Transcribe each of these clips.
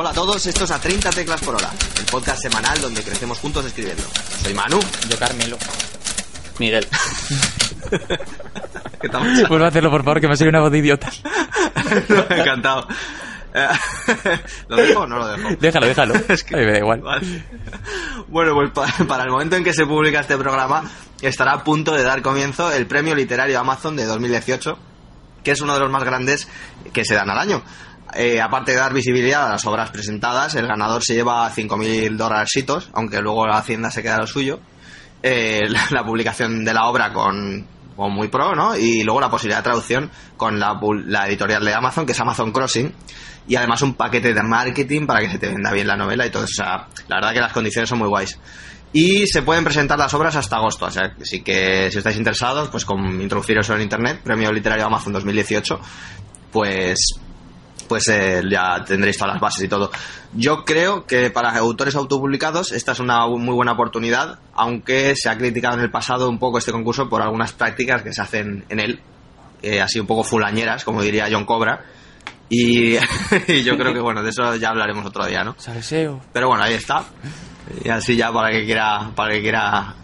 Hola a todos, esto es a 30 teclas por hora, el podcast semanal donde crecemos juntos escribiendo. Soy Manu. Yo Carmelo. Miguel. ¿Qué tal? Vuelve a hacerlo, por favor, que me soy una voz de idiota. Ha encantado. ¿Lo dejo o no lo dejo? Déjalo, déjalo. Es que- Ay, me da igual. Vale. Bueno, pues pa- para el momento en que se publica este programa estará a punto de dar comienzo el premio literario Amazon de 2018, que es uno de los más grandes que se dan al año. Eh, aparte de dar visibilidad a las obras presentadas, el ganador se lleva 5.000 dolarcitos, aunque luego la Hacienda se queda lo suyo. Eh, la, publicación de la obra con, con muy pro, ¿no? Y luego la posibilidad de traducción con la, la editorial de Amazon, que es Amazon Crossing. Y además un paquete de marketing para que se te venda bien la novela y todo eso. O sea, la verdad que las condiciones son muy guays. Y se pueden presentar las obras hasta agosto. O sea, así que si estáis interesados, pues con introduciros en internet, Premio Literario Amazon 2018, pues pues eh, ya tendréis todas las bases y todo. Yo creo que para autores autopublicados esta es una muy buena oportunidad, aunque se ha criticado en el pasado un poco este concurso por algunas prácticas que se hacen en él, eh, así un poco fulañeras, como diría John Cobra. Y, y yo creo que bueno, de eso ya hablaremos otro día, ¿no? Salseo. Pero bueno, ahí está. Y así ya para que quiera, para que quiera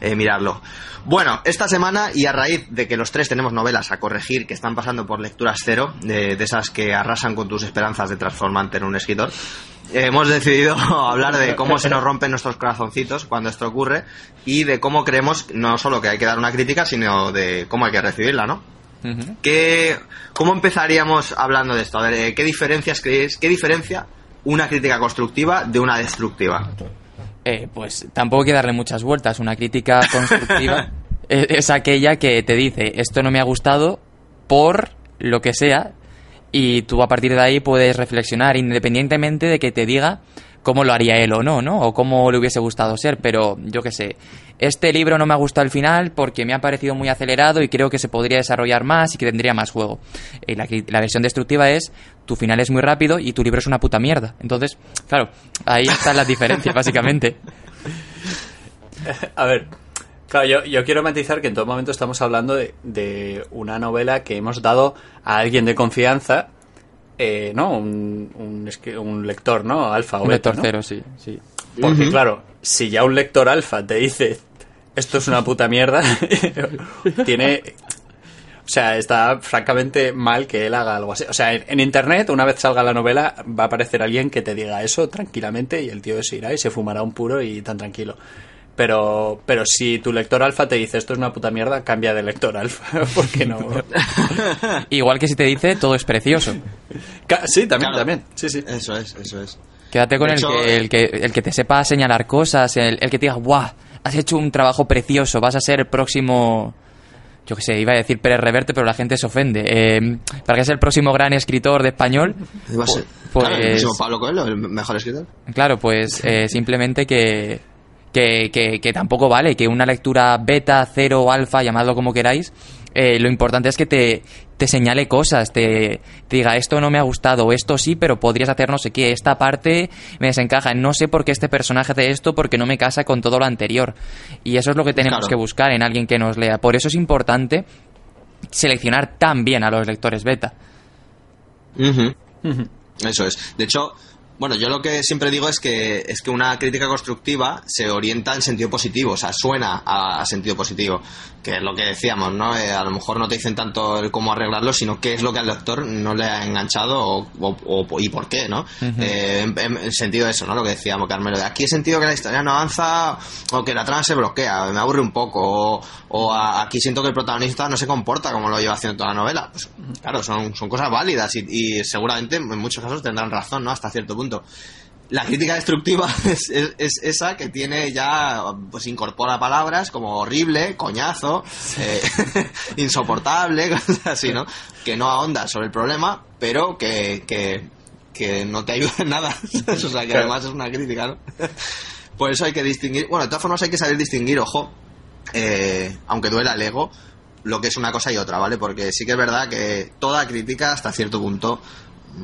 eh, mirarlo. Bueno, esta semana y a raíz de que los tres tenemos novelas a corregir que están pasando por lecturas cero, de, de esas que arrasan con tus esperanzas de transformarte en un escritor, hemos decidido hablar de cómo se nos rompen nuestros corazoncitos cuando esto ocurre y de cómo creemos no solo que hay que dar una crítica, sino de cómo hay que recibirla, ¿no? ¿Qué, ¿Cómo empezaríamos hablando de esto? A ver, eh, ¿qué diferencias creéis? ¿Qué diferencia una crítica constructiva de una destructiva? Eh, pues tampoco hay que darle muchas vueltas. Una crítica constructiva es, aquella que te dice esto no me ha gustado por lo que sea y tú a partir de ahí puedes reflexionar independientemente de que te diga cómo lo haría él o no, ¿no? O cómo le hubiese gustado ser, pero yo qué sé. Este libro no me ha gustado al final porque me ha parecido muy acelerado y creo que se podría desarrollar más y que tendría más juego. Y la, cri- la versión destructiva es tu final es muy rápido y tu libro es una puta mierda. Entonces, claro, ahí están las diferencias, básicamente. A ver, claro, yo, yo quiero matizar que en todo momento estamos hablando de, de una novela que hemos dado a alguien de confianza, eh, ¿no? Un, un, un lector, ¿no? Alfa o Un lector ¿no? cero, sí, sí. Porque, claro, si ya un lector alfa te dice esto es una puta mierda, tiene. O sea, está francamente mal que él haga algo así. O sea, en, en internet, una vez salga la novela, va a aparecer alguien que te diga eso tranquilamente y el tío se irá y se fumará un puro y tan tranquilo. Pero, pero si tu lector alfa te dice esto es una puta mierda, cambia de lector alfa. Porque no. Igual que si te dice todo es precioso. Sí, también, Claro. también. Sí, sí. Eso es, eso es. Quédate con el, hecho, que, el, que, el que te sepa señalar cosas, el, el que te diga, ¡guau! Has hecho un trabajo precioso, vas a ser el próximo. Yo qué sé, iba a decir Pérez Reverte, pero la gente se ofende. Eh, para que sea el próximo gran escritor de español, Va a ser- Pues- claro, el próximo Pablo Coelho, el mejor escritor. claro, pues eh, simplemente que, que, que, que tampoco vale, que una lectura beta, cero, alfa, llamadlo como queráis, eh, lo importante es que te, te señale cosas, te, te diga esto no me ha gustado, esto sí, pero podrías hacer no sé qué, esta parte me desencaja, no sé por qué este personaje hace esto porque no me casa con todo lo anterior. Y eso es lo que tenemos Claro. que buscar en alguien que nos lea. Por eso es importante seleccionar tan bien a los lectores beta. Eso es. De hecho, bueno, yo lo que siempre digo es que es que una crítica constructiva se orienta en sentido positivo, o sea, suena a, sentido positivo, que es lo que decíamos, ¿no? Eh, a lo mejor no te dicen tanto el cómo arreglarlo, sino qué es lo que al lector no le ha enganchado o, o- o- y por qué, ¿no? Eh, en, en- en sentido de eso, ¿no? Lo que decíamos, Carmelo, de aquí he sentido que la historia no avanza o que la trama se bloquea, me aburre un poco, o, o a- aquí siento que el protagonista no se comporta como lo lleva haciendo toda la novela. Pues claro, son, son cosas válidas y, y seguramente en muchos casos tendrán razón, ¿no? Hasta cierto punto. La crítica destructiva es, es- es esa que tiene ya, pues incorpora palabras como horrible, coñazo, eh, insoportable, cosas así, ¿no? Que no ahonda sobre el problema, pero que, que, que no te ayuda en nada. o sea, que Claro. además es una crítica, ¿no? Por eso hay que distinguir, bueno, de todas formas hay que saber distinguir, ojo, eh, aunque duela el ego, lo que es una cosa y otra, ¿vale? Porque sí que es verdad que toda crítica hasta cierto punto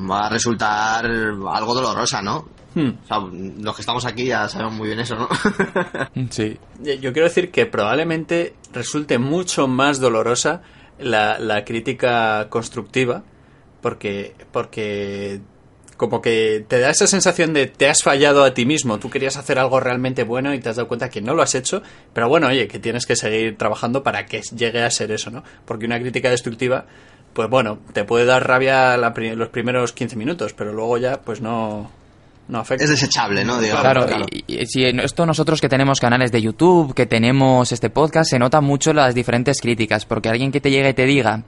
va a resultar algo dolorosa, ¿no? Hmm. O sea, los que estamos aquí ya sabemos muy bien eso, ¿no? Sí. Yo yo quiero decir que probablemente resulte mucho más dolorosa la, la crítica constructiva, porque, porque como que te da esa sensación de te has fallado a ti mismo, tú querías hacer algo realmente bueno y te has dado cuenta que no lo has hecho, pero bueno, oye, que tienes que seguir trabajando para que llegue a ser eso, ¿no? Porque una crítica destructiva, pues bueno, te puede dar rabia la pri- los primeros 15 minutos, pero luego ya, pues no, no afecta. es desechable, ¿no? Digamos, Claro, claro. y, y si en esto nosotros que tenemos canales de YouTube, que tenemos este podcast, se nota mucho las diferentes críticas, porque alguien que te llegue y te diga,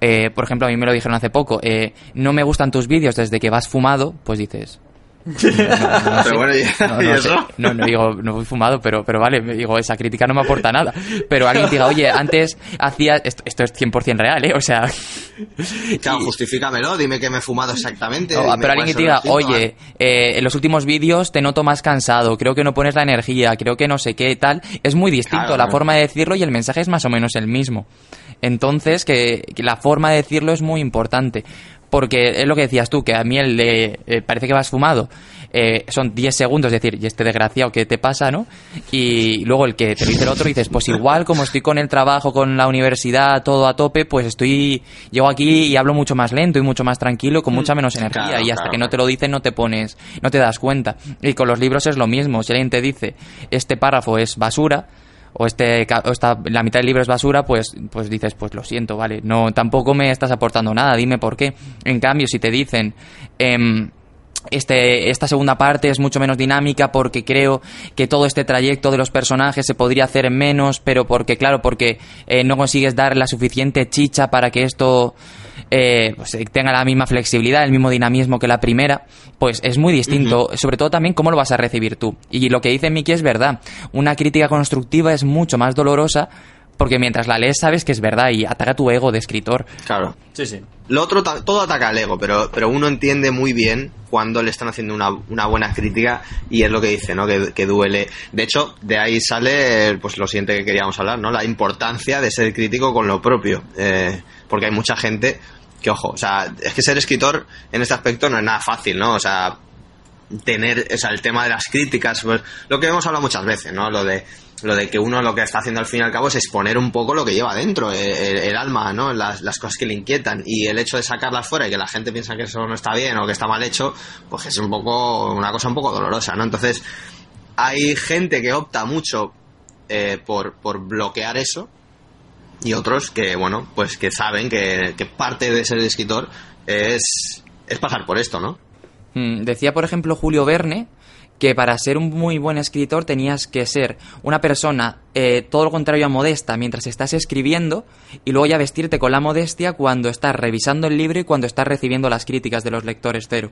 eh, por ejemplo, a mí me lo dijeron hace poco, eh, no me gustan tus vídeos desde que vas fumado, pues dices... "No, no, no sé". Pero bueno, ¿y- no, y no eso? sé. No, no digo, no voy fumado, pero, pero vale, me digo, esa crítica no me aporta nada. Pero alguien diga, oye, antes hacías, esto, esto es 100% real, ¿eh? O sea, Claro, justifícamelo, dime que me he fumado exactamente. No, pero alguien que diga, oye, eh, en los últimos vídeos te noto más cansado, creo que no pones la energía, creo que no sé qué, tal, es muy distinto Claro, la forma de decirlo y el mensaje es más o menos el mismo. Entonces, que, que la forma de decirlo es muy importante. Porque es lo que decías tú, que a mí el de eh, parece que vas fumado, eh, son 10 segundos, es decir, y este desgraciado que te pasa, ¿no? Y luego el que te lo dice el otro dices, pues igual como estoy con el trabajo, con la universidad, todo a tope, pues estoy, llego aquí y hablo mucho más lento y mucho más tranquilo, con mucha menos energía, Claro, y hasta claro, que no te lo dicen no te pones, no te das cuenta. Y con los libros es lo mismo, si alguien te dice, este párrafo es basura, o este o esta, la mitad del libro es basura, pues, pues dices, pues lo siento, vale, no, tampoco me estás aportando nada, dime por qué. En cambio, si te dicen, em, este, esta segunda parte es mucho menos dinámica porque creo que todo este trayecto de los personajes se podría hacer en menos, pero porque, claro, porque eh, no consigues dar la suficiente chicha para que esto eh, pues, eh, tenga la misma flexibilidad, el mismo dinamismo que la primera, pues es muy distinto. Sobre todo también cómo lo vas a recibir tú. Y lo que dice Miki es verdad. Una crítica constructiva es mucho más dolorosa porque mientras la lees sabes que es verdad y ataca tu ego de escritor. Claro. Sí, sí. Lo otro, todo ataca al ego, pero, pero uno entiende muy bien cuando le están haciendo una, una buena crítica y es lo que dice, ¿no? Que, que duele. De hecho, de ahí sale pues lo siguiente que queríamos hablar, ¿no? La importancia de ser crítico con lo propio. Eh, porque hay mucha gente que, ojo, o sea, es que ser escritor en este aspecto no es nada fácil, ¿no? O sea, tener, o sea, el tema de las críticas, pues, lo que hemos hablado muchas veces, ¿no? Lo de, lo de que uno lo que está haciendo al fin y al cabo es exponer un poco lo que lleva dentro, el, el- el alma, ¿no? Las, las cosas que le inquietan. Y el hecho de sacarlas fuera y que la gente piensa que eso no está bien o que está mal hecho, pues es un poco, una cosa un poco dolorosa, ¿no? Entonces, hay gente que opta mucho eh, por, por bloquear eso y otros que, bueno, pues que saben que, que parte de ser escritor es, es pasar por esto, ¿no? Mm, Decía, por ejemplo, Julio Verne que para ser un muy buen escritor tenías que ser una persona eh, todo lo contrario a modesta mientras estás escribiendo y luego ya vestirte con la modestia cuando estás revisando el libro y cuando estás recibiendo las críticas de los lectores cero.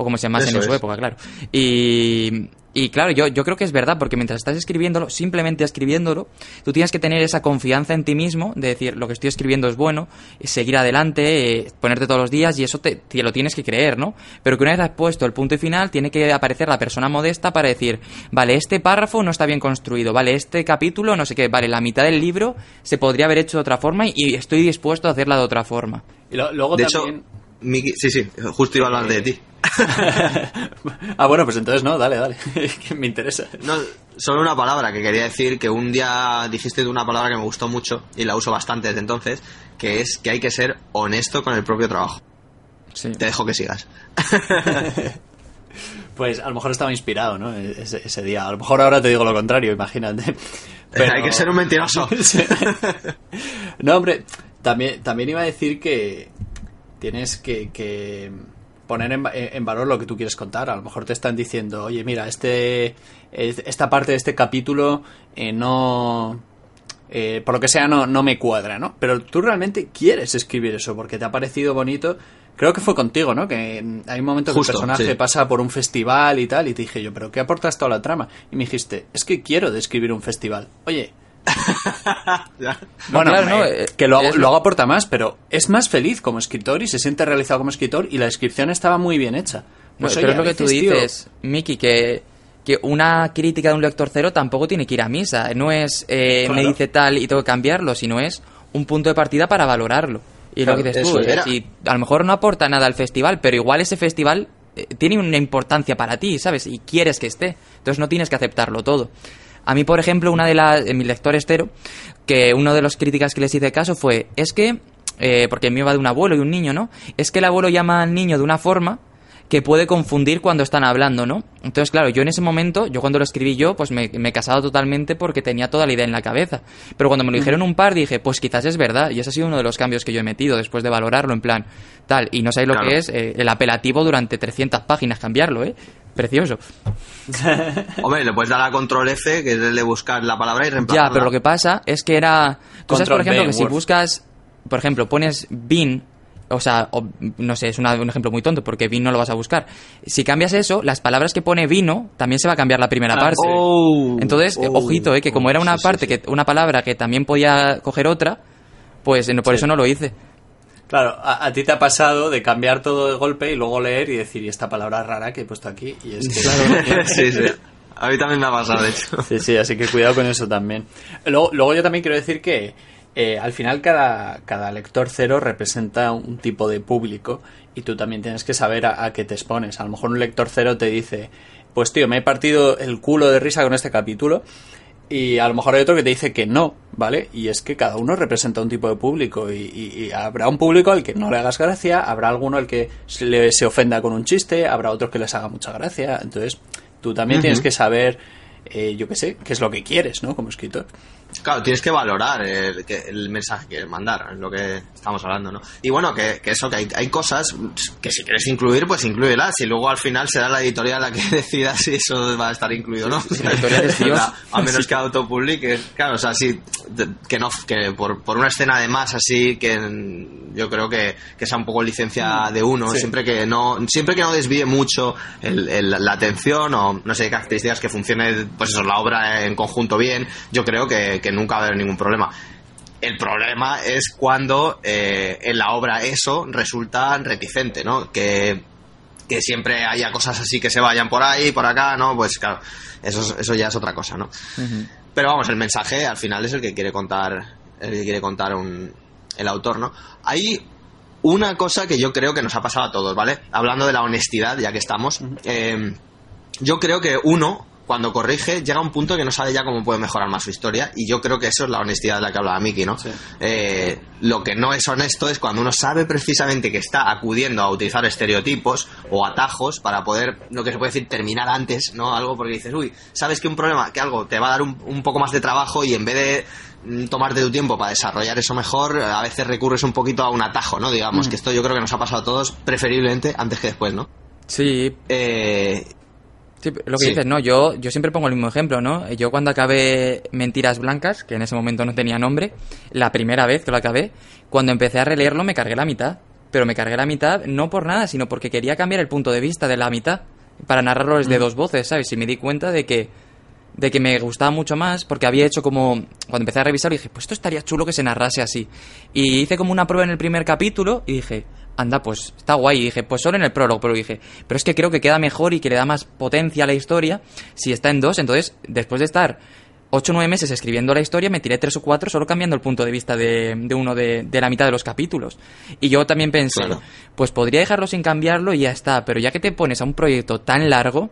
O como se llamase Eso en su es. época, claro. Y, y claro, yo, yo creo que es verdad, porque mientras estás escribiéndolo, simplemente escribiéndolo, tú tienes que tener esa confianza en ti mismo, de decir, lo que estoy escribiendo es bueno, y seguir adelante, eh, ponerte todos los días, y eso te, te lo tienes que creer, ¿no? Pero que una vez has puesto el punto y final, tiene que aparecer la persona modesta para decir, vale, este párrafo no está bien construido, vale, este capítulo, no sé qué, vale, la mitad del libro se podría haber hecho de otra forma y estoy dispuesto a hacerla de otra forma. Y lo- luego De también... hecho, Miki- sí, sí, justo iba a hablar de ti. ah, bueno, pues entonces no, dale, dale. que me interesa. No, solo una palabra que quería decir, que un día dijiste una palabra que me gustó mucho y la uso bastante desde entonces, que es que hay que ser honesto con el propio trabajo. Sí. Te dejo que sigas. Pues a lo mejor estaba inspirado, ¿no? Ese, ese día. A lo mejor ahora te digo lo contrario, imagínate. Pero- Hay que ser un mentiroso. No, hombre, también, también iba a decir que tienes que, que poner en, va- en valor lo que tú quieres contar. A lo mejor te están diciendo, oye, mira, este, es- esta parte de este capítulo eh, no... eh, por lo que sea, no, no me cuadra, ¿no? Pero tú realmente quieres escribir eso porque te ha parecido bonito, Creo que fue contigo, ¿no? Que hay un momento que el personaje sí. pasa por un festival y tal, y te dije yo, ¿pero qué aportas toda la trama? Y me dijiste, es que quiero describir un festival. Oye, Ya. bueno, claro, me- no, eh, que lo hago, es- lo hago aporta más, pero es más feliz como escritor y se siente realizado como escritor y la descripción estaba muy bien hecha. Pues, pero oye, es lo que tú tío, dices, Miki, que, que una crítica de un lector cero tampoco tiene que ir a misa. No es eh, me dice tal y tengo que cambiarlo, sino es un punto de partida para valorarlo. Y Claro, lo que dices tú, es. eh, si a lo mejor no aporta nada al festival, pero igual ese festival eh, tiene una importancia para ti, ¿sabes? Y quieres que esté. Entonces no tienes que aceptarlo todo. A mí, por ejemplo, una de las, en mi lector estero, que uno de los críticas que les hice caso fue, es que, eh, porque me iba de un abuelo y un niño, ¿no? Es que el abuelo llama al niño de una forma que puede confundir cuando están hablando, ¿no? Entonces, claro, yo en ese momento, yo cuando lo escribí yo, pues me, me he casado totalmente porque tenía toda la idea en la cabeza. Pero cuando me lo dijeron un par, dije, pues quizás es verdad. Y ese ha sido uno de los cambios que yo he metido después de valorarlo, en plan, tal. Y no sabéis lo Claro. que es eh, el apelativo durante 300 páginas cambiarlo, ¿eh? Precioso. Hombre, le puedes dar a control F, que es el de buscar la palabra y reemplazarla. Ya, pero lo que pasa es que era. Tú sabes, por ejemplo, B, que si buscas. Por ejemplo, pones bin. O sea, o- no sé, es una- un ejemplo muy tonto porque bin no lo vas a buscar. Si cambias eso, las palabras que pone vino también se va a cambiar la primera Ah, parte. Oh, Entonces, oh, ojito, eh, que como era una sí, parte, sí. que una palabra que también podía coger otra, pues no- por Sí. eso no lo hice. Claro, a, a ti te ha pasado de cambiar todo de golpe y luego leer y decir, y esta palabra rara que he puesto aquí. Y es que... sí, sí. A mí también me ha pasado, de hecho. Sí, sí, así que cuidado con eso también. Luego, luego yo también quiero decir que eh, al final cada, cada lector cero representa un tipo de público y tú también tienes que saber a, a qué te expones. A lo mejor un lector cero te dice, pues tío, me he partido el culo de risa con este capítulo y a lo mejor hay otro que te dice que no, ¿vale? Y es que cada uno representa un tipo de público y, y- y habrá un público al que no le hagas gracia, habrá alguno al que se, le, se ofenda con un chiste, habrá otros que les haga mucha gracia. Entonces, tú también tienes que saber, eh, yo qué sé, qué es lo que quieres, ¿no? Como escritor. Claro, tienes que valorar el, el mensaje que quieres mandar, es lo que estamos hablando, ¿no? Y bueno, que, que eso, que hay, hay cosas que si quieres incluir, pues incluyelas. Y luego al final será la editorial la que decida si eso va a estar incluido o no. la editorial es O Dios. sea, a menos que autopubliques. Claro, o sea, sí, que no, que por, por una escena de más así, que mm, yo creo que, que sea un poco licencia de uno, Sí. siempre que no, siempre que no desvíe mucho el- el- la atención o no sé, características que funcione, pues eso, la obra en conjunto bien, yo creo que, que nunca va a haber ningún problema. El problema es cuando eh, en la obra eso resulta reticente, ¿no? Que, que siempre haya cosas así que se vayan por ahí, por acá, ¿no? Pues claro, eso, es- eso ya es otra cosa, ¿no? Pero vamos, el mensaje al final es el que quiere contar, el que quiere contar un, el autor, ¿no? Hay una cosa que yo creo que nos ha pasado a todos, ¿vale? Hablando de la honestidad, ya que estamos, eh, yo creo que uno, cuando corrige, llega a un punto que no sabe ya cómo puede mejorar más su historia, y yo creo que eso es la honestidad de la que hablaba Miki, ¿no? Sí. Eh, lo que no es honesto es cuando uno sabe precisamente que está acudiendo a utilizar estereotipos o atajos para poder, lo que se puede decir, terminar antes, ¿no? Algo porque dices, uy, sabes que un problema, que algo te va a dar un, un poco más de trabajo y en vez de mm, tomarte tu tiempo para desarrollar eso mejor, a veces recurres un poquito a un atajo, ¿no? Digamos, que esto yo creo que nos ha pasado a todos, preferiblemente antes que después, ¿no? Sí, Eh, Sí, lo que Sí. dices, no, yo, yo siempre pongo el mismo ejemplo, ¿no? Yo cuando acabé Mentiras Blancas, que en ese momento no tenía nombre, la primera vez que lo acabé, cuando empecé a releerlo me cargué la mitad. Pero me cargué la mitad no por nada, sino porque quería cambiar el punto de vista de la mitad para narrarlo desde dos voces, ¿sabes? Y me di cuenta de que de que me gustaba mucho más porque había hecho como cuando empecé a revisar dije pues esto estaría chulo que se narrase así y hice como una prueba en el primer capítulo y dije anda pues está guay y dije pues solo en el prólogo pero dije pero es que creo que queda mejor y que le da más potencia a la historia si está en dos entonces después de estar ocho o nueve meses escribiendo la historia me tiré tres o cuatro solo cambiando el punto de vista de, de uno de, de la mitad de los capítulos y yo también pensé Claro. pues podría dejarlo sin cambiarlo y ya está pero ya que te pones a un proyecto tan largo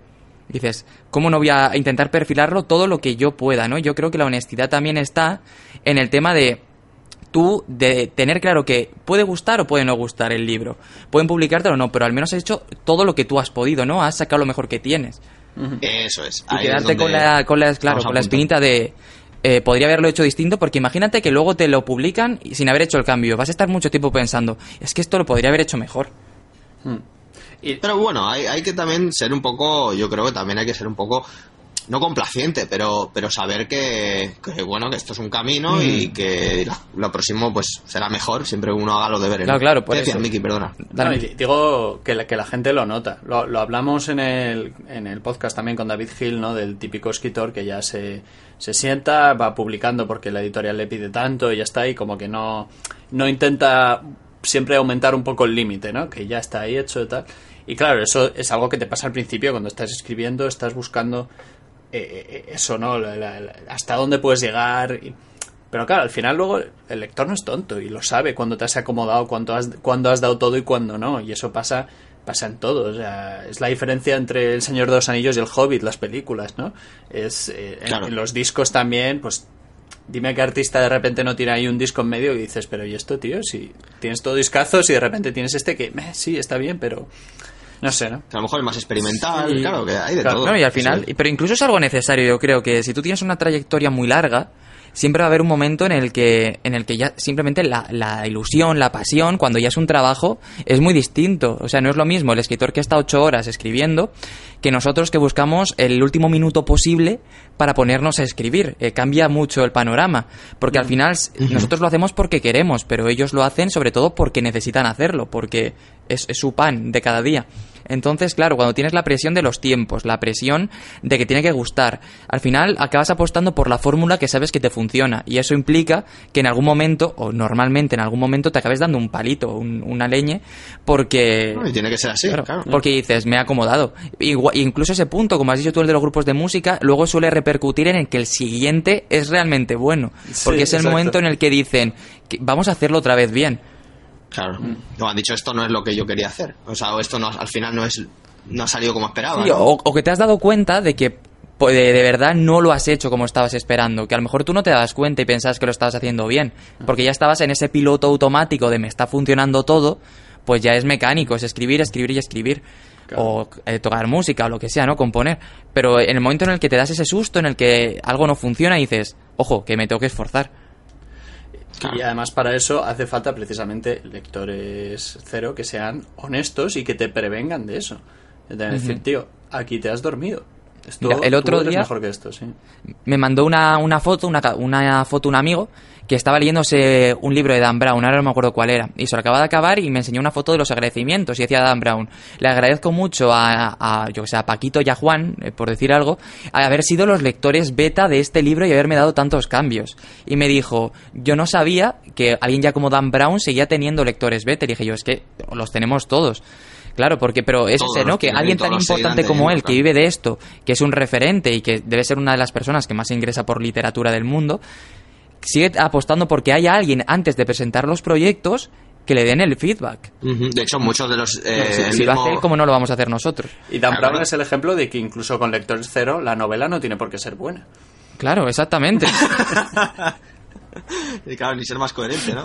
Dices, ¿cómo no voy a intentar perfilarlo todo lo que yo pueda, no? Yo creo que la honestidad también está en el tema de tú de tener claro que puede gustar o puede no gustar el libro. Pueden publicártelo o no, pero al menos has hecho todo lo que tú has podido, ¿no? Has sacado lo mejor que tienes. eso es. Y Ahí es quedarte con la, con la, claro, con la espinita de... eh, podría haberlo hecho distinto porque imagínate que luego te lo publican y sin haber hecho el cambio. Vas a estar mucho tiempo pensando, es que esto lo podría haber hecho mejor. Y, Pero bueno, hay, hay que también ser un poco, yo creo que también hay que ser un poco no complaciente, pero, pero saber que, que, bueno, que esto es un camino y que lo, lo próximo pues será mejor, siempre uno haga los deberes. Claro, ¿no? claro, por ¿Qué decías, eso. Miki? Perdona. No, digo que la, que la gente lo nota. Lo, lo hablamos en el, en el podcast también con David Hill, ¿no? Del típico escritor que ya se, se sienta, va publicando porque la editorial le pide tanto y ya está, y como que no, no intenta siempre aumentar un poco el límite, ¿no? Que ya está ahí hecho y tal. Y claro, eso es algo que te pasa al principio cuando estás escribiendo, estás buscando eh, eh, eso, ¿no? La- la- la- hasta dónde puedes llegar. Pero claro, al final luego el lector no es tonto y lo sabe cuando te has acomodado, cuando has, cuando has dado todo y cuando no. Y eso pasa pasa en todo. O sea, es la diferencia entre El Señor de los Anillos y El Hobbit, las películas, ¿no? Es, eh, en, los discos también, pues dime qué artista de repente no tiene ahí un disco en medio y dices, pero ¿y esto, tío? Si tienes todo discazos y de repente tienes este que, meh, sí, está bien, pero no sé, ¿no? Que a lo mejor es más experimental, Sí. claro, que hay de Claro, todo. No, y al final, Sí. pero incluso es algo necesario, yo creo que si tú tienes una trayectoria muy larga, siempre va a haber un momento en el que, en el que ya simplemente la, la ilusión, la pasión, cuando ya es un trabajo, es muy distinto. O sea, no es lo mismo el escritor que está ocho horas escribiendo que nosotros que buscamos el último minuto posible para ponernos a escribir. Eh, cambia mucho el panorama, porque al final s- nosotros lo hacemos porque queremos, pero ellos lo hacen sobre todo porque necesitan hacerlo, porque es, es su pan de cada día. Entonces, claro, cuando tienes la presión de los tiempos, la presión de que tiene que gustar, al final acabas apostando por la fórmula que sabes que te funciona. Y eso implica que en algún momento, o normalmente en algún momento, te acabes dando un palito, un- una leñe, porque... No, y tiene que ser así, Claro, claro. Porque dices, me he acomodado. Igua- incluso ese punto, como has dicho tú, el de los grupos de música, luego suele repercutir en el que el siguiente es realmente bueno. Porque Sí, es el exacto. momento en el que dicen, que vamos a hacerlo otra vez bien. Claro. Mm. No, han dicho esto no es lo que yo quería hacer. O sea, o esto no, al final no es no ha salido como esperaba. Sí, ¿no? o, o que te has dado cuenta de que pues, de, de verdad no lo has hecho como estabas esperando, que a lo mejor tú no te das cuenta y pensabas que lo estabas haciendo bien, porque ya estabas en ese piloto automático de me está funcionando todo, pues ya es mecánico, es escribir, escribir y escribir. O eh, tocar música o lo que sea, ¿no? Componer. Pero en el momento en el que te das ese susto, en el que algo no funciona, dices, ojo, que me tengo que esforzar. Y además para eso hace falta precisamente lectores cero que sean honestos y que te prevengan de eso. De decir, tío, aquí te has dormido. Esto, Mira, el otro día- mejor que esto, sí. me mandó una, una foto, una, una foto un amigo que estaba leyéndose un libro de Dan Brown, ahora no me acuerdo cuál era, y se lo acaba de acabar y me enseñó una foto de los agradecimientos y decía Dan Brown, le agradezco mucho a, a, yo que sé, a Paquito y a Juan, eh, por decir algo, a haber sido los lectores beta de este libro y haberme dado tantos cambios. Y me dijo, yo no sabía que alguien ya como Dan Brown seguía teniendo lectores beta, y dije yo, es que los tenemos todos. Claro, porque, pero es ese, ¿no? Que alguien tan importante como él, que vive de esto, que es un referente y que debe ser una de las personas que más ingresa por literatura del mundo, sigue apostando porque haya alguien antes de presentar los proyectos que le den el feedback. De hecho, muchos de los. eh, si lo hace él, ¿cómo no lo vamos a hacer nosotros? Y Dan Claro, Brown claro. es el ejemplo de que incluso con lectores cero la novela no tiene por qué ser buena. Claro, exactamente. Y claro, ni ser más coherente, ¿no?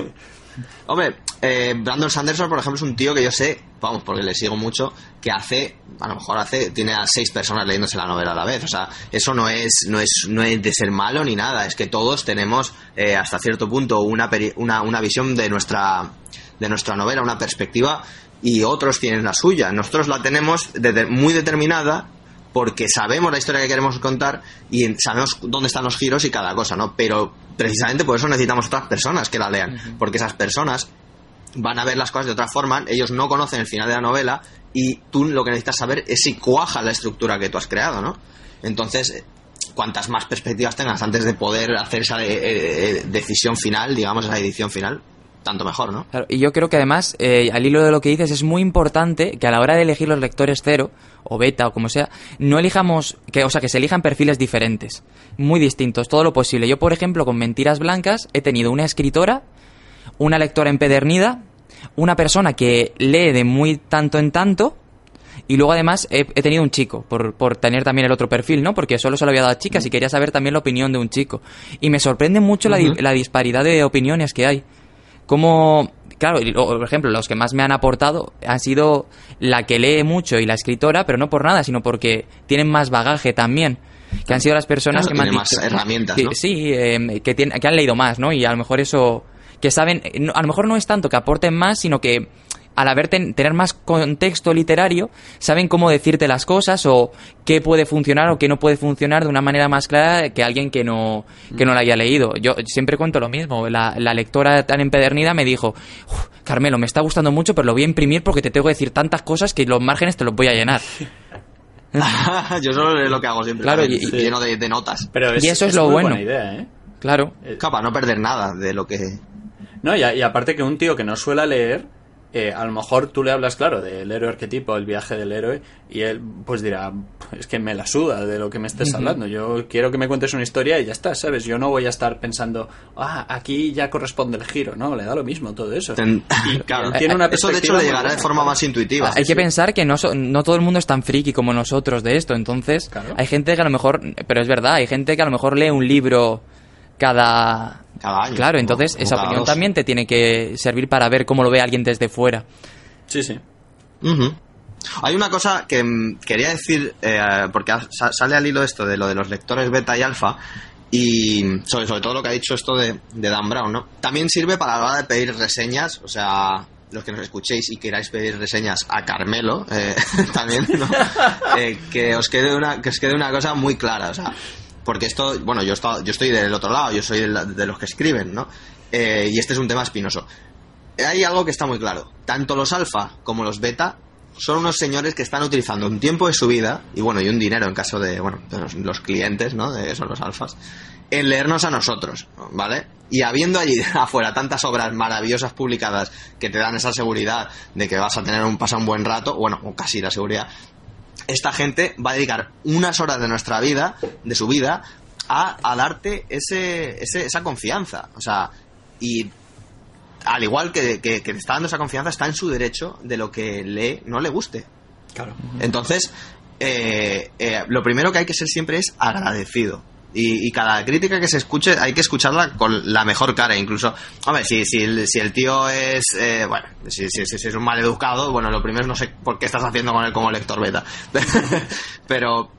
Hombre, eh, Brandon Sanderson, por ejemplo, es un tío que yo sé, vamos, porque le sigo mucho, que hace, a lo mejor hace, tiene a seis personas leyéndose la novela a la vez. O sea, eso no es, no es, no es de ser malo ni nada, es que todos tenemos eh, hasta cierto punto una, peri- una, una visión de nuestra, de nuestra novela, una perspectiva, y otros tienen la suya. Nosotros la tenemos muy determinada porque sabemos la historia que queremos contar y sabemos dónde están los giros y cada cosa, ¿no? Pero precisamente por eso necesitamos otras personas que la lean, porque esas personas van a ver las cosas de otra forma, ellos no conocen el final de la novela y tú lo que necesitas saber es si cuaja la estructura que tú has creado, ¿no? Entonces, eh, cuantas más perspectivas tengas antes de poder hacer esa eh, eh, decisión final, digamos, esa edición final, tanto mejor, ¿no? Claro, y yo creo que además, eh, al hilo de lo que dices, es muy importante que a la hora de elegir los lectores cero, o beta, o como sea, no elijamos, que, o sea, que se elijan perfiles diferentes, muy distintos, todo lo posible. Yo, por ejemplo, con Mentiras Blancas he tenido una escritora, una lectora empedernida, una persona que lee de muy tanto en tanto, y luego además he, he tenido un chico, por, por tener también el otro perfil, ¿no? Porque solo se lo había dado a chicas y quería saber también la opinión de un chico. Y me sorprende mucho la, di- la disparidad de opiniones que hay. Como, claro, por ejemplo, los que más me han aportado han sido la que lee mucho y la escritora, pero no por nada, sino porque tienen más bagaje también. Que han sido las personas Claro, que me han más dicho- herramientas, Sí, ¿no? Sí, eh, que, tienen- que han leído más, ¿no? Y a lo mejor eso, que saben, a lo mejor no es tanto que aporten más, sino que al haber ten- tener más contexto literario, saben cómo decirte las cosas o qué puede funcionar o qué no puede funcionar de una manera más clara que alguien que no, que no la haya leído. Yo siempre cuento lo mismo. La, la lectora tan empedernida me dijo, "Uf, Carmelo, me está gustando mucho, pero lo voy a imprimir porque te tengo que decir tantas cosas que los márgenes te los voy a llenar. Yo solo es lo que hago siempre. Claro, también, y- lleno de, de notas. Pero Y eso es lo muy bueno. buena idea, ¿eh? Claro. Para no perder nada de lo que... No, y, a- y aparte que un tío que no suele leer, eh, a lo mejor tú le hablas, claro, del héroe arquetipo, el viaje del héroe, y él pues dirá, es que me la suda de lo que me estés hablando. Yo quiero que me cuentes una historia y ya está, ¿sabes? Yo no voy a estar pensando, ah, aquí ya corresponde el giro, ¿no? Le da lo mismo todo eso. Ten- Y Claro. tiene una Eso de hecho le llegará de forma más intuitiva. Hay que pensar que no, so- no todo el mundo es tan friki como nosotros de esto, entonces Claro. hay gente que a lo mejor, pero es verdad, hay gente que a lo mejor lee un libro cada... Cada año. Claro, entonces esa opinión dos. también te tiene que servir para ver cómo lo ve alguien desde fuera. Sí, sí. Hay una cosa que mm, quería decir, eh, porque sale al hilo esto de lo de los lectores beta y alfa, y sobre, sobre todo lo que ha dicho esto de, de Dan Brown, ¿no? También sirve para la hora de pedir reseñas, o sea, los que nos escuchéis y queráis pedir reseñas a Carmelo, eh, también, ¿no? Eh, que, os quede una, que os quede una cosa muy clara, o sea, porque esto, bueno, yo, estoy- yo estoy del otro lado, yo soy el- de los que escriben, ¿no? Eh, y este es un tema espinoso hay algo que está muy claro. Tanto los alfa como los beta son unos señores que están utilizando un tiempo de su vida, y bueno, y un dinero en caso de, bueno, de los, clientes, ¿no? De, son los alfas, en leernos a nosotros, ¿vale? Y habiendo allí afuera tantas obras maravillosas publicadas que te dan esa seguridad de que vas a tener un pasar un buen rato, bueno, o casi la seguridad, esta gente va a dedicar unas horas de nuestra vida, de su vida, a, a darte ese, ese- esa confianza. O sea, y al igual que, que, que te está dando esa confianza, está en su derecho de lo que lee no le guste. Claro. Entonces, eh, eh, lo primero que hay que ser siempre es agradecido. Y, y cada crítica que se escuche hay que escucharla con la mejor cara, incluso. Hombre, si, si, el, si el tío es. eh, bueno, si, si, si- es un mal educado, bueno, lo primero es no sé por qué estás haciendo con él como lector beta. pero.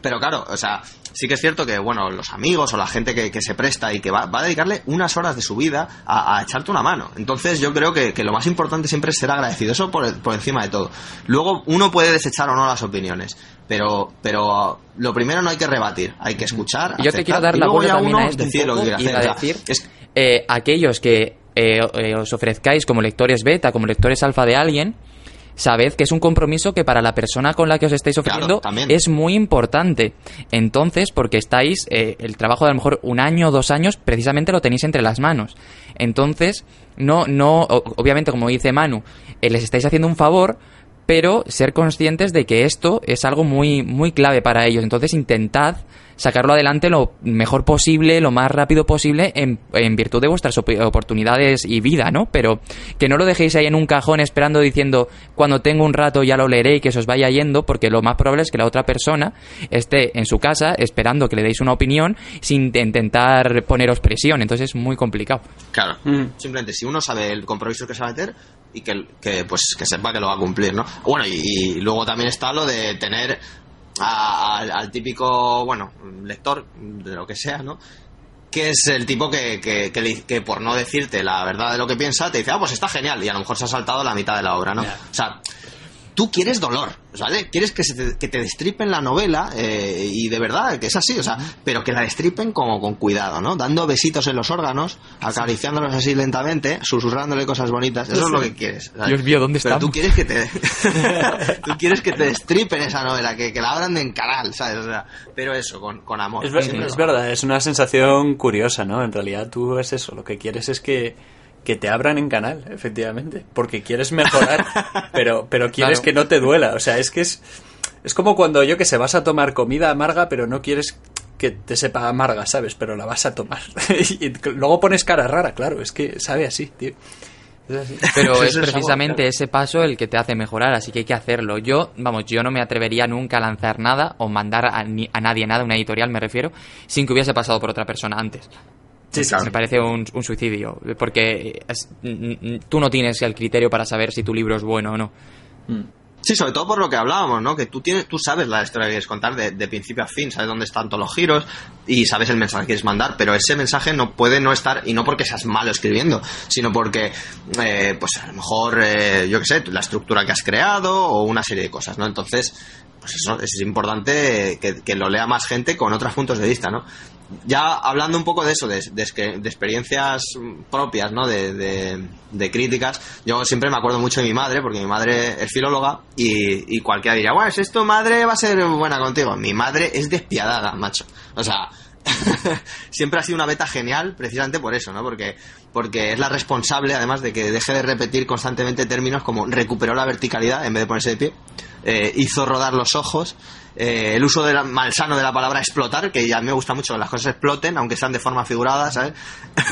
Pero claro, o sea, sí que es cierto que, bueno, los amigos o la gente que, que se presta y que va, va a dedicarle unas horas de su vida a, a echarte una mano. Entonces yo creo que, que lo más importante siempre es ser agradecido, eso por, por encima de todo. Luego uno puede desechar o no las opiniones, pero, pero lo primero no hay que rebatir, hay que escuchar. Yo te quiero dar la vuelta también uno a esto un decide lo que poco quiere y hacer. a o sea, decir es- eh, aquellos que eh, os ofrezcáis como lectores beta, como lectores alfa de alguien, sabed que es un compromiso que para la persona con la que os estáis ofreciendo es muy importante. Entonces, porque estáis, eh, el trabajo de a lo mejor un año o dos años, precisamente lo tenéis entre las manos. Entonces, no, no, obviamente, como dice Manu, eh, les estáis haciendo un favor, pero ser conscientes de que esto es algo muy, muy clave para ellos. Entonces, intentad sacarlo adelante lo mejor posible, lo más rápido posible, en, en virtud de vuestras op- oportunidades y vida, ¿no? Pero que no lo dejéis ahí en un cajón esperando diciendo, cuando tengo un rato ya lo leeré y que se os vaya yendo, porque lo más probable es que la otra persona esté en su casa esperando que le deis una opinión sin te- intentar poneros presión. Entonces es muy complicado. Claro. Mm. Simplemente, si uno sabe el compromiso que se va a meter y que, que, pues, que sepa que lo va a cumplir, ¿no? Bueno, y, y luego también está lo de tener a- al, al típico, bueno, lector, de lo que sea, ¿no? Que es el tipo que, que, que que por no decirte la verdad de lo que piensa, te dice, ah, pues está genial, y a lo mejor se ha saltado la mitad de la obra, ¿no? O sea, tú quieres dolor, ¿vale? Quieres que, se te, que te destripen la novela eh, y de verdad que es así, o sea, pero que la destripen como con cuidado, ¿no? Dando besitos en los órganos, acariciándolos así lentamente, susurrándole cosas bonitas, eso es lo que quieres. ¿sabes? Dios mío, ¿dónde Pero estamos? tú quieres que te tú quieres que te destripen esa novela, que, que la abran en canal, ¿sabes? O sea, pero eso, con, con amor. Es, ver- es verdad, es una sensación curiosa, ¿no? En realidad tú es eso, lo que quieres es que, que te abran en canal, efectivamente, porque quieres mejorar, pero, pero quieres Claro. que no te duela, o sea, es que es, es como cuando yo que se vas a tomar comida amarga, pero no quieres que te sepa amarga, ¿sabes? Pero la vas a tomar. y luego pones cara rara, claro, es que sabe así, tío. Es así. Pero es es el sabor, precisamente claro. ese paso el que te hace mejorar, así que hay que hacerlo. Yo, vamos, yo no me atrevería nunca a lanzar nada o mandar a, ni- a nadie nada, una editorial me refiero, sin que hubiese pasado por otra persona antes. Sí, claro. Me parece un, un suicidio, porque es- tú no tienes el criterio para saber si tu libro es bueno o no. Mm. Sí, sobre todo por lo que hablábamos, ¿no? Que tú tienes, tú sabes la historia que quieres contar de, de, principio a fin, sabes dónde están todos los giros y sabes el mensaje que quieres mandar, pero ese mensaje no puede no estar, y no porque seas malo escribiendo, sino porque, eh, pues a lo mejor, eh, yo qué sé, la estructura que has creado o una serie de cosas, ¿no? Entonces, pues eso es importante que, que, lo lea más gente con otros puntos de vista, ¿no? Ya hablando un poco de eso, de, de, de experiencias propias, ¿no? De, de, críticas, yo siempre me acuerdo mucho de mi madre, porque mi madre es filóloga y, y cualquiera diría, bueno, si esto madre va a ser buena contigo. Mi madre es despiadada, macho. O sea, siempre ha sido una beta genial precisamente por eso, ¿no? Porque, porque es la responsable, además, de que deje de repetir constantemente términos como recuperó la verticalidad en vez de ponerse de pie, eh, hizo rodar los ojos, eh, el uso de la, malsano de la palabra explotar, que ya me gusta mucho que las cosas exploten, aunque sean de forma figurada, ¿sabes?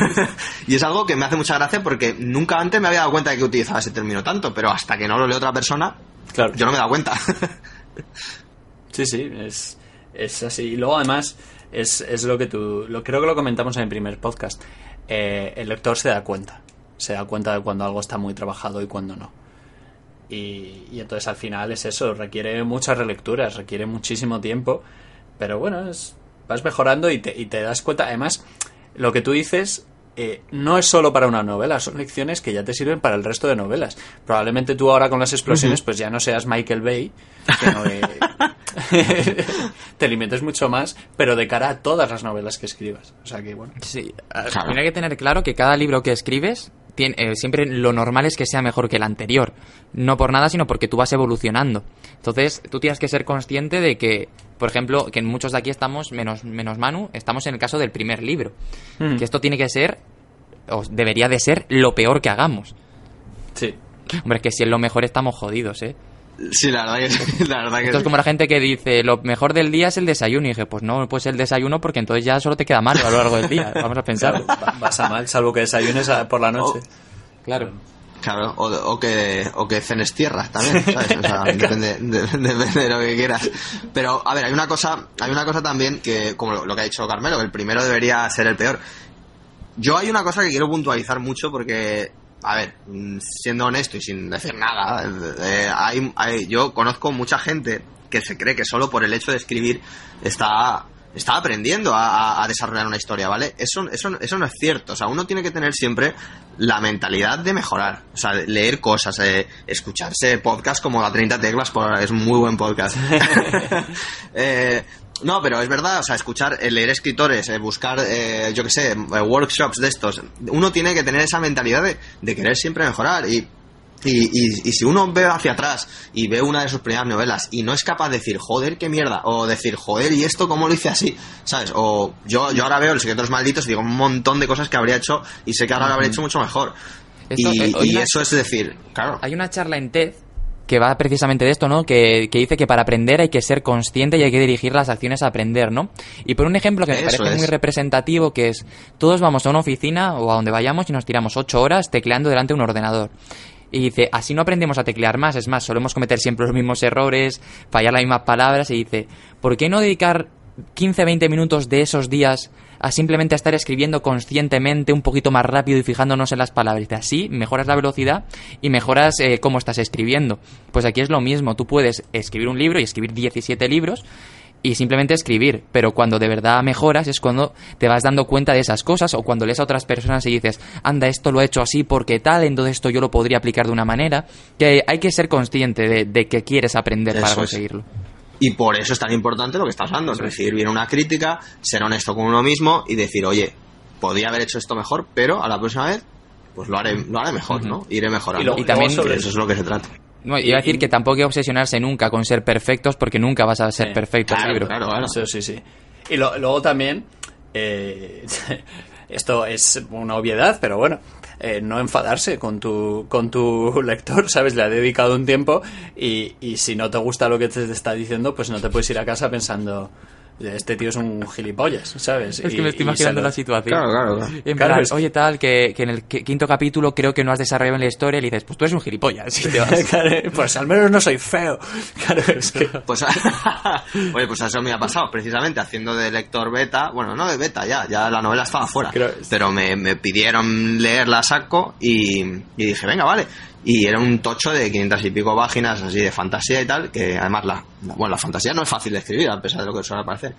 y es algo que me hace mucha gracia porque nunca antes me había dado cuenta de que utilizaba ese término tanto, pero hasta que no lo lee otra persona, claro. yo no me he dado cuenta. sí, sí, es, es así. Y luego además es, es lo que tú, lo, creo que lo comentamos en el primer podcast, eh, el lector se da cuenta, se da cuenta de cuando algo está muy trabajado y cuando no. Y, y entonces al final es eso, requiere muchas relecturas, requiere muchísimo tiempo, pero bueno, es, vas mejorando y te, y te das cuenta, además, lo que tú dices eh, no es solo para una novela, son lecciones que ya te sirven para el resto de novelas. Probablemente tú ahora con las explosiones, pues ya no seas Michael Bay, que no, eh, te limentes mucho más, pero de cara a todas las novelas que escribas. O sea que, bueno. Sí, hay que tener claro que cada libro que escribes tiene, eh, siempre lo normal es que sea mejor que el anterior. No por nada, sino porque tú vas evolucionando. Entonces, tú tienes que ser consciente de que, por ejemplo, que en muchos de aquí estamos, menos, menos Manu, estamos en el caso del primer libro. Mm. Que esto tiene que ser, o debería de ser, lo peor que hagamos. Sí. Hombre, es que si es lo mejor estamos jodidos, ¿eh? Sí, la verdad que, la verdad que Esto es como la gente que dice, lo mejor del día es el desayuno. Y dije, pues no, pues el desayuno porque entonces ya solo te queda mal a lo largo del día. Vamos a pensar. vas a mal, salvo que desayunes por la noche. claro. Claro, o, o, que, o que cenes tierra también, ¿sabes? O sea, depende, de, depende, de, lo que quieras. Pero, a ver, hay una cosa, hay una cosa también que, como lo, lo que ha dicho Carmelo, el primero debería ser el peor. Yo hay una cosa que quiero puntualizar mucho porque a ver, mm, siendo honesto y sin decir nada, eh, hay, yo conozco mucha gente que se cree que solo por el hecho de escribir está, está aprendiendo a, desarrollar una historia, ¿vale? Eso, eso, eso no es cierto. O sea, uno tiene que tener siempre la mentalidad de mejorar. O sea, leer cosas, eh, escucharse podcasts como la 30 teclas, es un muy buen podcast. eh, no, pero es verdad, o sea, escuchar, eh, leer escritores, eh, buscar, eh, yo qué sé, workshops de estos, uno tiene que tener esa mentalidad de, querer siempre mejorar y y, y, si uno ve hacia atrás y ve una de sus primeras novelas y no es capaz de decir, joder, qué mierda, o decir, joder, ¿y esto cómo lo hice así? ¿Sabes? O yo, yo ahora veo de los malditos y digo un montón de cosas que habría hecho y sé que ahora lo habría hecho mucho mejor. y, eso es decir, claro. Hay una charla en TED que va precisamente de esto, ¿no? Que, que, dice que para aprender hay que ser consciente y hay que dirigir las acciones a aprender, ¿no? Y por un ejemplo que me parece muy representativo, que es, todos vamos a una oficina o a donde vayamos y nos tiramos ocho horas tecleando delante de un ordenador. Y dice, así no aprendemos a teclear más, es más, solemos cometer siempre los mismos errores, fallar las mismas palabras, y dice, ¿por qué no dedicar 15-20 minutos de esos días a simplemente estar escribiendo conscientemente un poquito más rápido y fijándonos en las palabras. Así mejoras la velocidad y mejoras eh, cómo estás escribiendo. Pues aquí es lo mismo, tú puedes escribir un libro y escribir 17 libros y simplemente escribir, pero cuando de verdad mejoras es cuando te vas dando cuenta de esas cosas o cuando lees a otras personas y dices, anda, esto lo he hecho así porque tal, entonces esto yo lo podría aplicar de una manera, que hay que ser consciente de, que quieres aprender para conseguirlo. Y por eso es tan importante lo que estás hablando, recibir bien una crítica, ser honesto con uno mismo y decir, oye, podría haber hecho esto mejor, pero a la próxima vez, pues lo haré, lo haré mejor, ¿no? Iré mejorando. Y, también eso es lo que se trata. No, iba a decir que tampoco hay que obsesionarse nunca con ser perfectos porque nunca vas a ser perfecto claro, libro. Claro, claro. Sí, sí, sí. Y luego también, eh, esto es una obviedad, pero bueno, eh, no enfadarse con tu, con tu lector, ¿sabes? Le ha dedicado un tiempo y, y si no te gusta lo que te está diciendo, pues no te puedes ir a casa pensando, este tío es un gilipollas, ¿sabes? Es que me estoy imaginando la situación. Claro, claro. En plan, oye, tal, que, que, en el quinto capítulo creo que no has desarrollado en la historia y le dices, pues tú eres un gilipollas. te vas. pues al menos no soy feo. Claro, es que... Pues, oye, pues eso me ha pasado, precisamente, haciendo de lector beta, bueno, no de beta, ya, ya la novela estaba fuera, pero me, me pidieron leerla a saco y, y dije, venga, vale y era un tocho de 500 y pico páginas así de fantasía y tal, que además la, bueno, la fantasía no es fácil de escribir, a pesar de lo que suele parecer.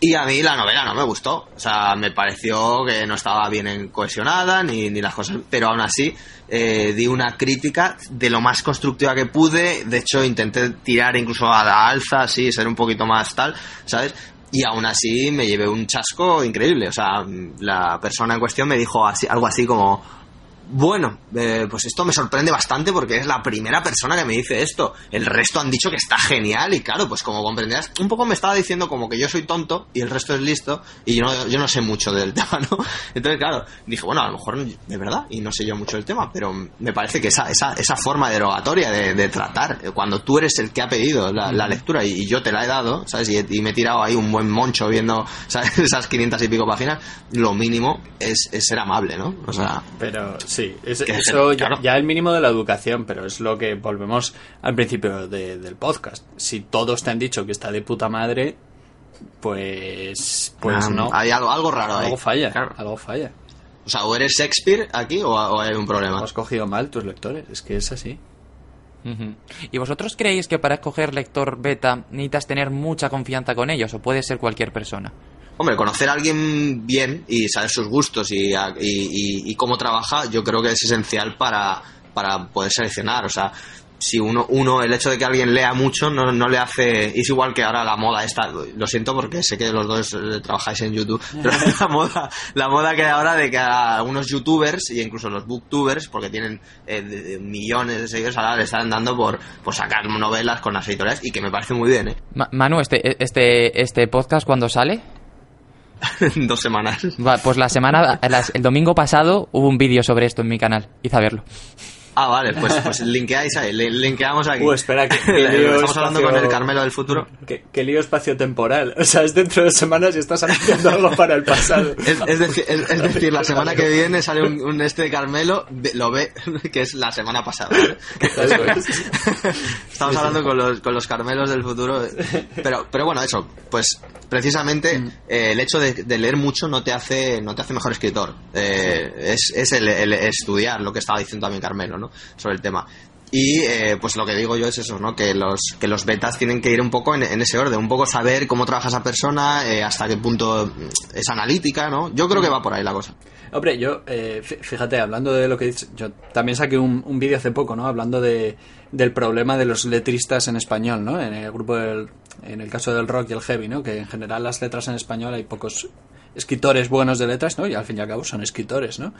Y a mí la novela no me gustó, o sea, me pareció que no estaba bien cohesionada ni, ni las cosas, pero aún así eh, di una crítica de lo más constructiva que pude, de hecho intenté tirar incluso a la alza, así, ser un poquito más tal, ¿sabes? Y aún así me llevé un chasco increíble, o sea, la persona en cuestión me dijo así, algo así como, bueno, eh, pues esto me sorprende bastante porque es la primera persona que me dice esto. El resto han dicho que está genial y claro, pues como comprenderás, un poco me estaba diciendo como que yo soy tonto y el resto es listo y yo no, yo no sé mucho del tema, ¿no? Entonces, claro, dije, bueno, a lo mejor de verdad y no sé yo mucho del tema, pero me parece que esa, esa, esa forma derogatoria de, de tratar, eh, cuando tú eres el que ha pedido la, la lectura y, y, yo te la he dado, ¿sabes? Y, y, me he tirado ahí un buen moncho viendo ¿sabes? esas 500 y pico páginas, lo mínimo es, es ser amable, ¿no? O sea... Pero Sí, es, eso ya, claro. ya, el mínimo de la educación, pero es lo que volvemos al principio de, del podcast. Si todos te han dicho que está de puta madre, pues pues um, no. Hay algo, algo raro algo ahí. falla, claro. algo falla. O sea, o eres Shakespeare aquí o, o hay un problema. Has cogido mal tus lectores, es que es así. Uh -huh. ¿Y vosotros creéis que para escoger lector beta necesitas tener mucha confianza con ellos o puede ser cualquier persona? Hombre, conocer a alguien bien y saber sus gustos y, y, y, y, cómo trabaja, yo creo que es esencial para, para poder seleccionar. O sea, si uno, uno, el hecho de que alguien lea mucho no, no le hace. Es igual que ahora la moda esta. Lo siento porque sé que los dos trabajáis en YouTube, pero la moda, la moda que hay ahora de que a algunos youtubers y incluso los booktubers, porque tienen eh, de, de millones de seguidores, ahora le están dando por, por sacar novelas con las editoriales y que me parece muy bien, ¿eh? Ma Manu, este, este, este podcast, ¿cuándo sale? dos semanas. Va, pues la semana, el domingo pasado hubo un vídeo sobre esto en mi canal. Hice a verlo. Ah, vale, pues, pues linkeáis ahí, linkeamos aquí. Uh, espera, que, que estamos hablando con el Carmelo del futuro. ¿Qué, qué lío espacio-temporal? O sea, es dentro de semanas y estás anunciando algo para el pasado. Es, es, decir, es, es decir, la semana que viene sale un, un, este de Carmelo, lo ve, que es la semana pasada. Estamos hablando con los, con los Carmelos del futuro. Pero, pero bueno, eso, pues precisamente eh, el hecho de, de, leer mucho no te hace no te hace mejor escritor. Eh, es es el, el estudiar, lo que estaba diciendo también Carmelo, ¿no? sobre el tema. Y eh, pues lo que digo yo es eso, ¿no? Que los, que los betas tienen que ir un poco en, en ese orden, un poco saber cómo trabaja esa persona, eh, hasta qué punto es analítica, ¿no? Yo creo que va por ahí la cosa. Hombre, yo, eh, fíjate, hablando de lo que dices, yo también saqué un, un vídeo hace poco, ¿no? Hablando de, del problema de los letristas en español, ¿no? En el grupo del, en el caso del rock y el heavy, ¿no? Que en general las letras en español hay pocos escritores buenos de letras, ¿no? Y al fin y al cabo son escritores, ¿no?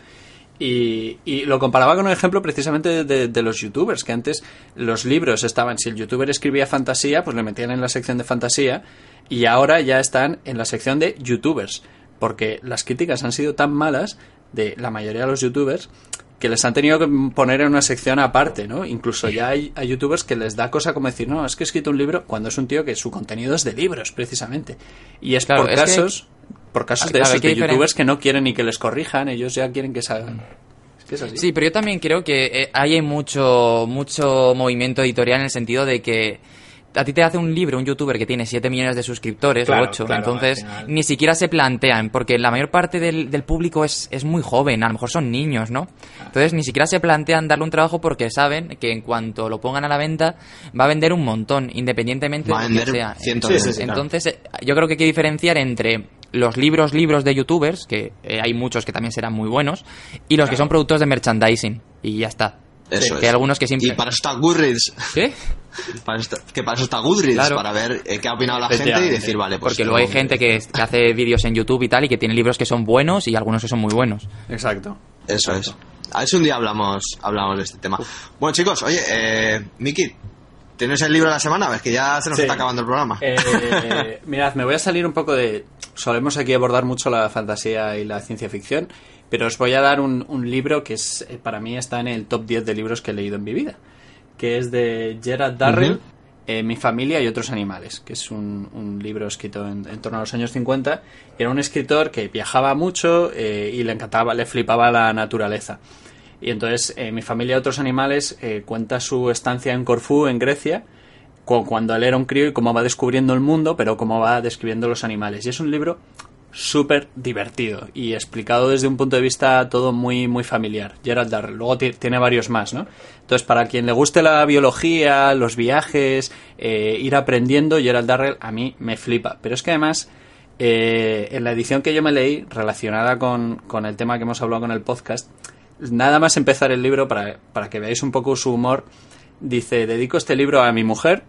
Y, y, lo comparaba con un ejemplo precisamente de, de, los youtubers, que antes los libros estaban, si el youtuber escribía fantasía, pues le metían en la sección de fantasía, y ahora ya están en la sección de youtubers, porque las críticas han sido tan malas de la mayoría de los youtubers que les han tenido que poner en una sección aparte, ¿no? Incluso ya hay, hay youtubers que les da cosa como decir, no, es que he escrito un libro, cuando es un tío que su contenido es de libros, precisamente. Y es claro, por es casos... Que por casos de esos, de youtubers que no quieren ni que les corrijan, ellos ya quieren que salgan. Es que es así. Sí, pero yo también creo que eh, hay mucho, mucho movimiento editorial en el sentido de que a ti te hace un libro un youtuber que tiene 7 millones de suscriptores claro, o 8, claro, entonces ni siquiera se plantean, porque la mayor parte del, del, público es, es muy joven, a lo mejor son niños, ¿no? Entonces ni siquiera se plantean darle un trabajo porque saben que en cuanto lo pongan a la venta va a vender un montón, independientemente va de lo que sea. Cientos sí, sí, entonces eh, yo creo que hay que diferenciar entre los libros, libros de youtubers, que eh, hay muchos que también serán muy buenos, y los claro. que son productos de merchandising. Y ya está. Eso que es. hay algunos que siempre... Y para eso está Goodreads. ¿Qué? Para esto, que para eso está Goodreads, claro. para ver eh, qué ha opinado la gente y decir, vale, pues... Porque luego hay gente que, que hace vídeos en YouTube y tal y que tiene libros que son buenos y algunos que son muy buenos. Exacto. Eso es. A ver si un día hablamos, hablamos de este tema. Uf. Bueno, chicos, oye, eh, Miki, ¿Tienes el libro de la semana? Es que ya se nos sí. está acabando el programa. Eh, mirad, me voy a salir un poco de... Solemos aquí abordar mucho la fantasía y la ciencia ficción, pero os voy a dar un, un libro que es eh, para mí está en el top 10 de libros que he leído en mi vida, que es de Gerard Darrell, uh -huh. eh, Mi familia y otros animales, que es un, un libro escrito en, en, torno a los años 50. Era un escritor que viajaba mucho eh, y le encantaba, le flipaba la naturaleza. Y entonces eh, mi familia y otros animales cuenta su estancia en Corfú, en Grecia, cuando él era un crío y cómo va descubriendo el mundo, pero cómo va describiendo los animales. Y es un libro súper divertido y explicado desde un punto de vista todo muy, muy familiar. Gerald Darrell. Luego tiene varios más, ¿no? Entonces, para quien le guste la biología, los viajes, eh, ir aprendiendo, Gerald Darrell a mí me flipa. Pero es que además, eh, en la edición que yo me leí, relacionada con, con, el tema que hemos hablado con el podcast, nada más empezar el libro, para, para que veáis un poco su humor, dice, dedico este libro a mi mujer,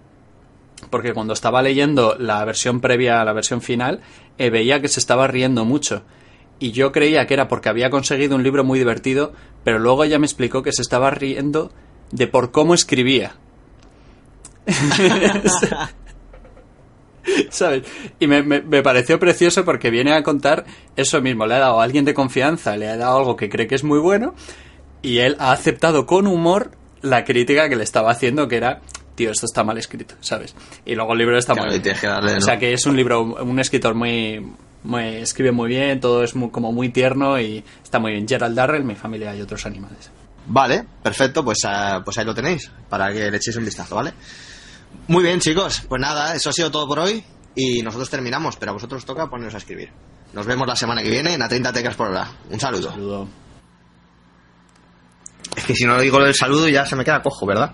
porque cuando estaba leyendo la versión previa a la versión final, eh, veía que se estaba riendo mucho. Y yo creía que era porque había conseguido un libro muy divertido, pero luego ella me explicó que se estaba riendo de por cómo escribía. ¿Sabes? Y me, me, pareció precioso porque viene a contar eso mismo. Le ha dado a alguien de confianza, le ha dado algo que cree que es muy bueno, y él ha aceptado con humor la crítica que le estaba haciendo, que era tío, esto está mal escrito, ¿sabes? Y luego el libro está muy bien. O sea que es un libro, un escritor muy, escribe muy bien, todo es como muy tierno y está muy bien. Gerald Darrell, mi familia y otros animales. Vale, perfecto, pues, ah, pues ahí lo tenéis, para que le echéis un vistazo, ¿vale? Muy bien, chicos, pues nada, eso ha sido todo por hoy y nosotros terminamos, pero a vosotros toca poneros a escribir. Nos vemos la semana que viene en a 30 tecas por hora. Un saludo. Un saludo. Es que si no digo el saludo ya se me queda cojo, ¿verdad?